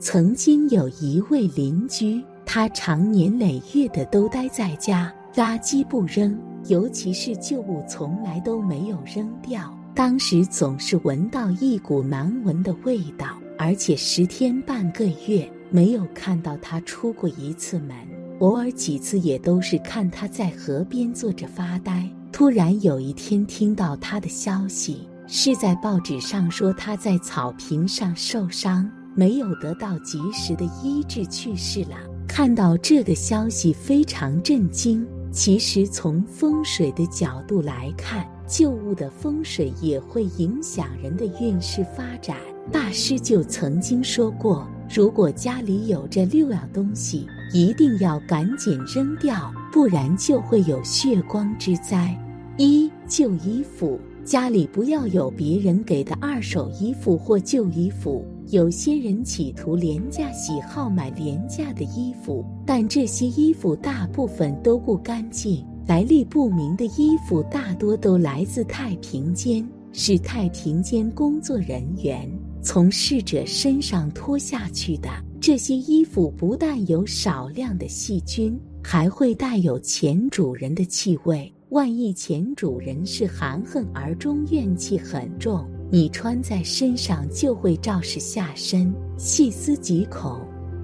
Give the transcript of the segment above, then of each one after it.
曾经有一位邻居，他常年累月的都待在家，垃圾不扔，尤其是旧物从来都没有扔掉。当时总是闻到一股难闻的味道，而且十天半个月没有看到他出过一次门，偶尔几次也都是看他在河边坐着发呆。突然有一天听到他的消息，是在报纸上说他在草坪上受伤，没有得到及时的医治去世了。看到这个消息非常震惊。其实从风水的角度来看。旧物的风水也会影响人的运势发展。大师就曾经说过，如果家里有这六样东西，一定要赶紧扔掉，不然就会有血光之灾。一旧衣服，家里不要有别人给的二手衣服或旧衣服。有些人企图廉价喜好买廉价的衣服，但这些衣服大部分都不干净。来历不明的衣服大多都来自太平间，是太平间工作人员从逝者身上脱下去的。这些衣服不但有少量的细菌，还会带有前主人的气味。万一前主人是含恨而终、怨气很重，你穿在身上就会肇事下身。细思极恐。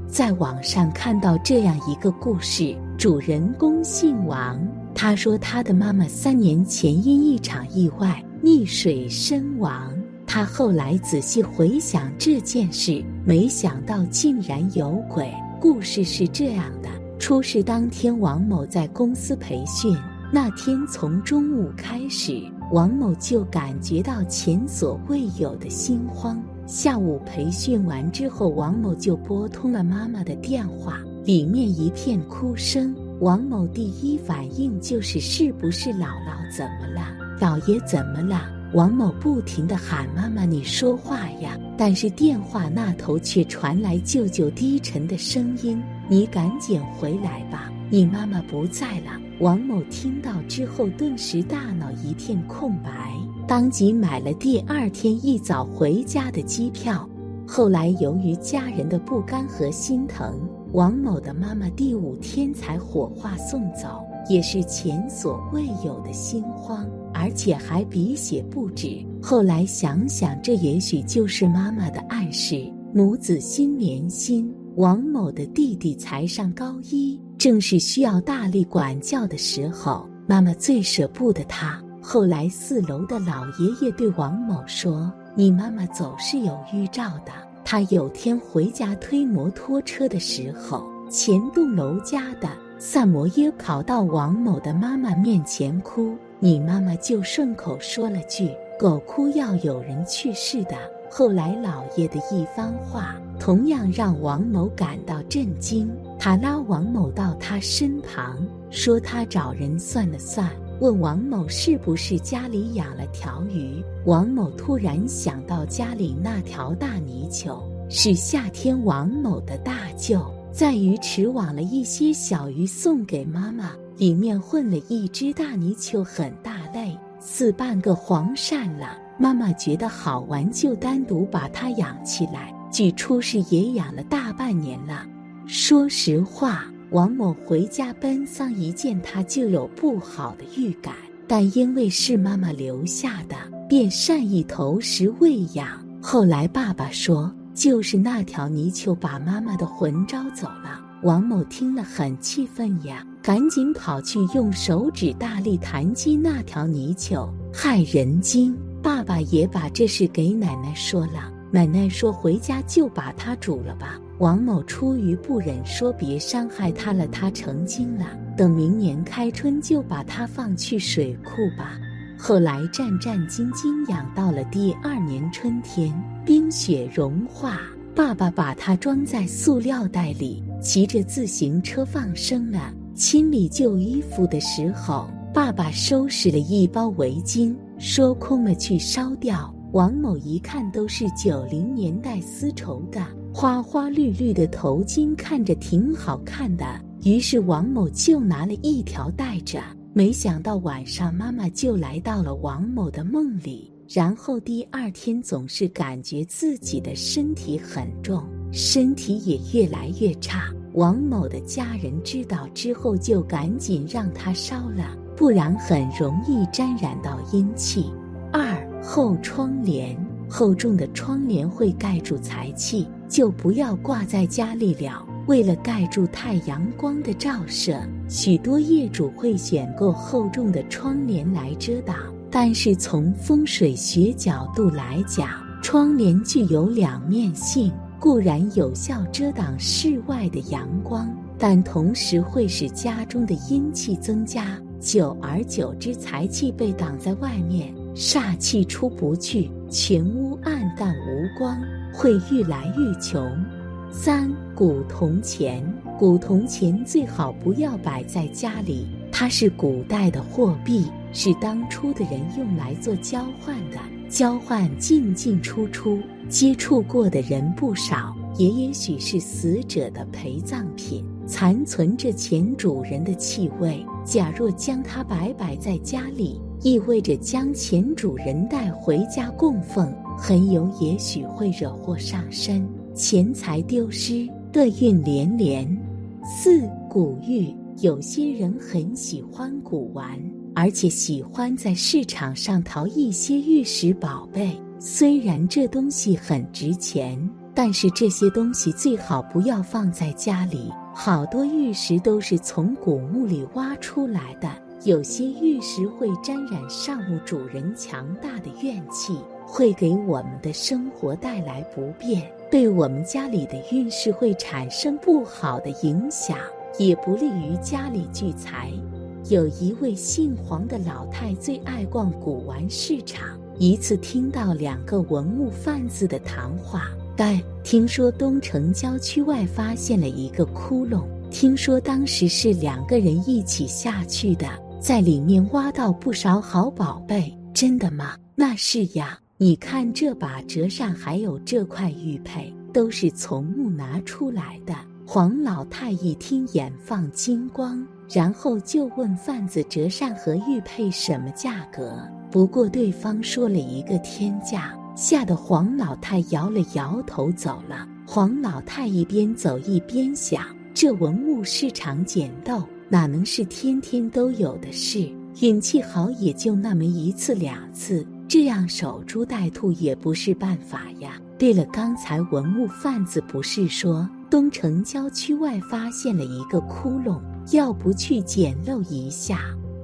在网上看到这样一个故事：主人公姓王。他说，他的妈妈三年前因一场意外溺水身亡。他后来仔细回想这件事，没想到竟然有鬼。故事是这样的：出事当天，王某在公司培训。那天从中午开始，王某就感觉到前所未有的心慌。下午培训完之后，王某就拨通了妈妈的电话，里面一片哭声。王某第一反应就是是不是姥姥怎么了？姥爷怎么了？王某不停地喊妈妈，你说话呀！但是电话那头却传来舅舅低沉的声音：“你赶紧回来吧，你妈妈不在了。”王某听到之后，顿时大脑一片空白，当即买了第二天一早回家的机票。后来由于家人的不甘和心疼。王某的妈妈第五天才火化送走，也是前所未有的心慌，而且还鼻血不止。后来想想，这也许就是妈妈的暗示。母子心连心。王某的弟弟才上高一，正是需要大力管教的时候，妈妈最舍不得他。后来四楼的老爷爷对王某说：“你妈妈总是有预兆的。”他有天回家推摩托车的时候，前栋楼家的萨摩耶跑到王某的妈妈面前哭，你妈妈就顺口说了句：“狗哭要有人去世的。”后来老爷的一番话，同样让王某感到震惊。他拉王某到他身旁，说他找人算了算。问王某是不是家里养了条鱼？王某突然想到家里那条大泥鳅是夏天王某的大舅在鱼池网了一些小鱼送给妈妈，里面混了一只大泥鳅，很大类，似半个黄鳝了。妈妈觉得好玩，就单独把它养起来。据出事也养了大半年了。说实话。王某回家奔丧一见，它就有不好的预感，但因为是妈妈留下的，便善意投食喂养。后来爸爸说，就是那条泥鳅把妈妈的魂招走了。王某听了很气愤呀，赶紧跑去用手指大力弹击那条泥鳅，害人精。爸爸也把这事给奶奶说了，奶奶说回家就把它煮了吧。王某出于不忍，说别伤害他了，他成精了。等明年开春就把他放去水库吧。后来战战兢兢养到了第二年春天，冰雪融化，爸爸把它装在塑料袋里，骑着自行车放生了。清理旧衣服的时候，爸爸收拾了一包围巾，说空了去烧掉。王某一看都是九零年代丝绸的。花花绿绿的头巾看着挺好看的，于是王某就拿了一条戴着。没想到晚上妈妈就来到了王某的梦里，然后第二天总是感觉自己的身体很重，身体也越来越差。王某的家人知道之后，就赶紧让他烧了，不然很容易沾染到阴气。二厚窗帘，厚重的窗帘会盖住财气，就不要挂在家里了。为了盖住太阳光的照射，许多业主会选购厚重的窗帘来遮挡。但是从风水学角度来讲，窗帘具有两面性，固然有效遮挡室外的阳光，但同时会使家中的阴气增加。久而久之，财气被挡在外面，煞气出不去，全屋暗淡无光，会越来越穷。三古铜钱，古铜钱最好不要摆在家里，它是古代的货币，是当初的人用来做交换的，交换进进出出，接触过的人不少，也也许是死者的陪葬品，残存着前主人的气味。假若将它摆摆在家里，意味着将前主人带回家供奉，很有也许会惹祸上身。钱财丢失，厄运连连。四古玉，有些人很喜欢古玩，而且喜欢在市场上淘一些玉石宝贝。虽然这东西很值钱，但是这些东西最好不要放在家里。好多玉石都是从古墓里挖出来的，有些玉石会沾染上墓主人强大的怨气，会给我们的生活带来不便。对我们家里的运势会产生不好的影响，也不利于家里聚财。有一位姓黄的老太最爱逛古玩市场，一次听到两个文物贩子的谈话。但听说东城郊区外发现了一个窟窿，听说当时是两个人一起下去的，在里面挖到不少好宝贝。真的吗？那是呀。你看这把折扇，还有这块玉佩，都是从墓拿出来的。黄老太一听，眼放金光，然后就问贩子：“折扇和玉佩什么价格？”不过对方说了一个天价，吓得黄老太摇了摇头走了。黄老太一边走一边想：这文物市场捡漏，哪能是天天都有的事？运气好也就那么一次两次。这样守株待兔也不是办法呀。对了，刚才文物贩子不是说东城郊区外发现了一个窟窿，要不去捡漏一下？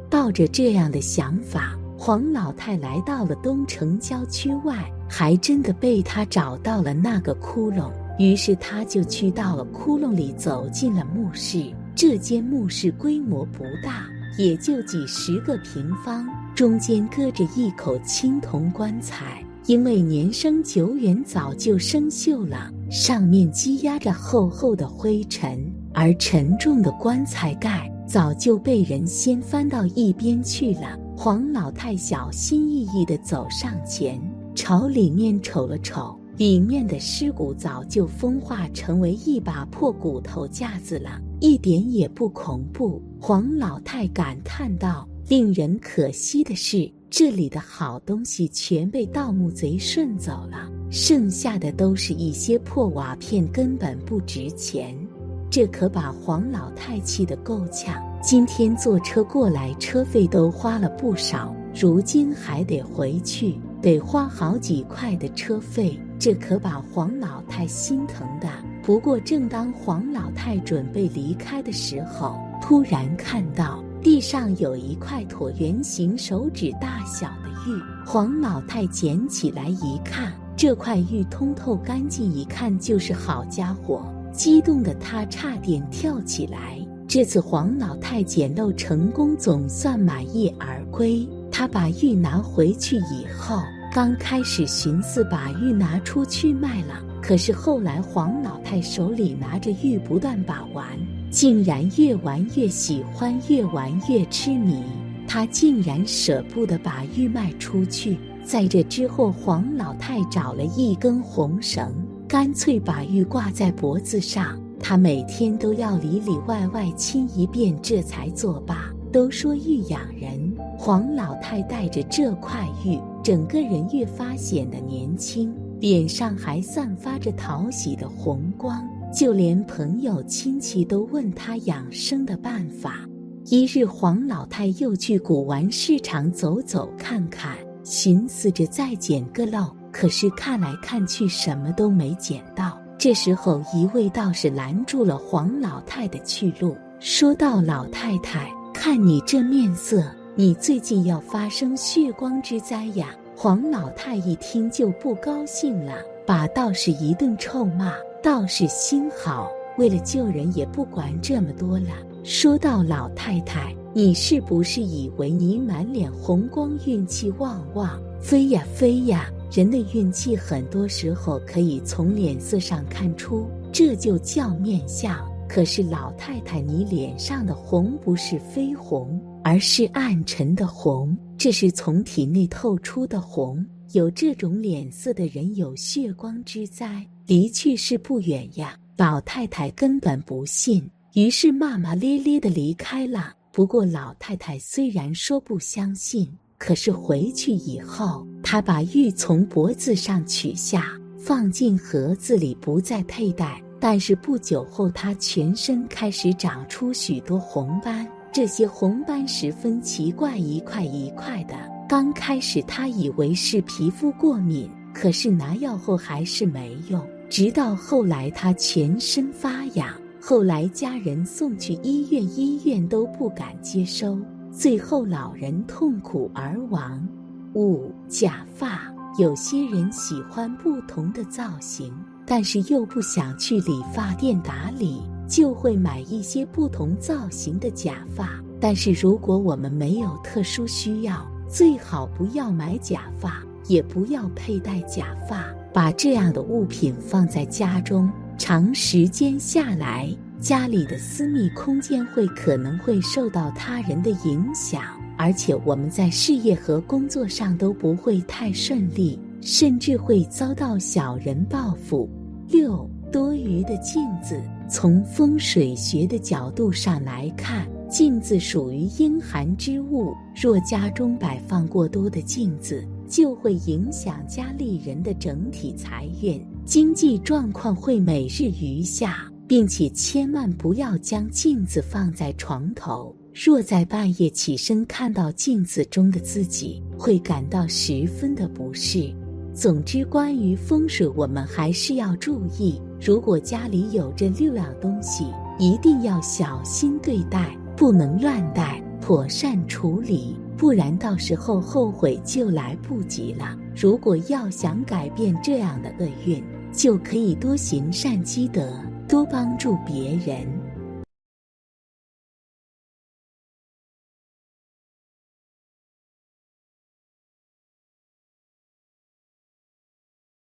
抱着这样的想法，黄老太来到了东城郊区外，还真的被他找到了那个窟窿。于是他就去到了窟窿里，走进了墓室。这间墓室规模不大，也就几十个平方。中间搁着一口青铜棺材，因为年生久远，早就生锈了，上面积压着厚厚的灰尘，而沉重的棺材盖早就被人掀翻到一边去了。黄老太小心翼翼地走上前，朝里面瞅了瞅，里面的尸骨早就风化成为一把破骨头架子了，一点也不恐怖。黄老太感叹道。令人可惜的是，这里的好东西全被盗墓贼顺走了，剩下的都是一些破瓦片，根本不值钱。这可把黄老太气得够呛。今天坐车过来，车费都花了不少，如今还得回去，得花好几块的车费，这可把黄老太心疼的。不过，正当黄老太准备离开的时候，突然看到。地上有一块椭圆形、手指大小的玉，黄老太捡起来一看，这块玉通透干净，一看就是好家伙！激动的她差点跳起来。这次黄老太捡漏成功，总算满意而归。他把玉拿回去以后，刚开始寻思把玉拿出去卖了，可是后来黄老太手里拿着玉，不断把玩。竟然越玩越喜欢，越玩越痴迷。他竟然舍不得把玉卖出去。在这之后，黄老太找了一根红绳，干脆把玉挂在脖子上。他每天都要里里外外亲一遍，这才作罢。都说玉养人，黄老太带着这块玉，整个人越发显得年轻。脸上还散发着讨喜的红光，就连朋友亲戚都问他养生的办法。一日，黄老太又去古玩市场走走看看，寻思着再捡个漏，可是看来看去什么都没捡到。这时候，一位道士拦住了黄老太的去路，说道：“老太太，看你这面色，你最近要发生血光之灾呀！”黄老太一听就不高兴了，把道士一顿臭骂。道士心好，为了救人也不管这么多了，说道：“老太太，你是不是以为你满脸红光，运气旺旺？飞呀飞呀！”人的运气很多时候可以从脸色上看出，这就叫面相。可是老太太，你脸上的红不是绯红，而是暗沉的红，这是从体内透出的红。有这种脸色的人有血光之灾，离去世不远呀。老太太根本不信，于是骂骂咧咧的离开了。不过老太太虽然说不相信。可是回去以后，她把玉从脖子上取下，放进盒子里，不再佩戴。但是不久后，她全身开始长出许多红斑，这些红斑十分奇怪，一块一块的。刚开始他以为是皮肤过敏，可是拿药后还是没用。直到后来他全身发痒，后来家人送去医院，医院都不敢接收。最后，老人痛苦而亡。五假发，有些人喜欢不同的造型，但是又不想去理发店打理，就会买一些不同造型的假发。但是如果我们没有特殊需要，最好不要买假发，也不要佩戴假发。把这样的物品放在家中，长时间下来。家里的私密空间会可能会受到他人的影响，而且我们在事业和工作上都不会太顺利，甚至会遭到小人报复。六多余的镜子，从风水学的角度上来看，镜子属于阴寒之物，若家中摆放过多的镜子，就会影响家里人的整体财运，经济状况会每日余下。并且千万不要将镜子放在床头。若在半夜起身看到镜子中的自己，会感到十分的不适。总之，关于风水，我们还是要注意。如果家里有这六样东西，一定要小心对待，不能乱带，妥善处理，不然到时候后悔就来不及了。如果要想改变这样的厄运，就可以多行善积德。多帮助别人。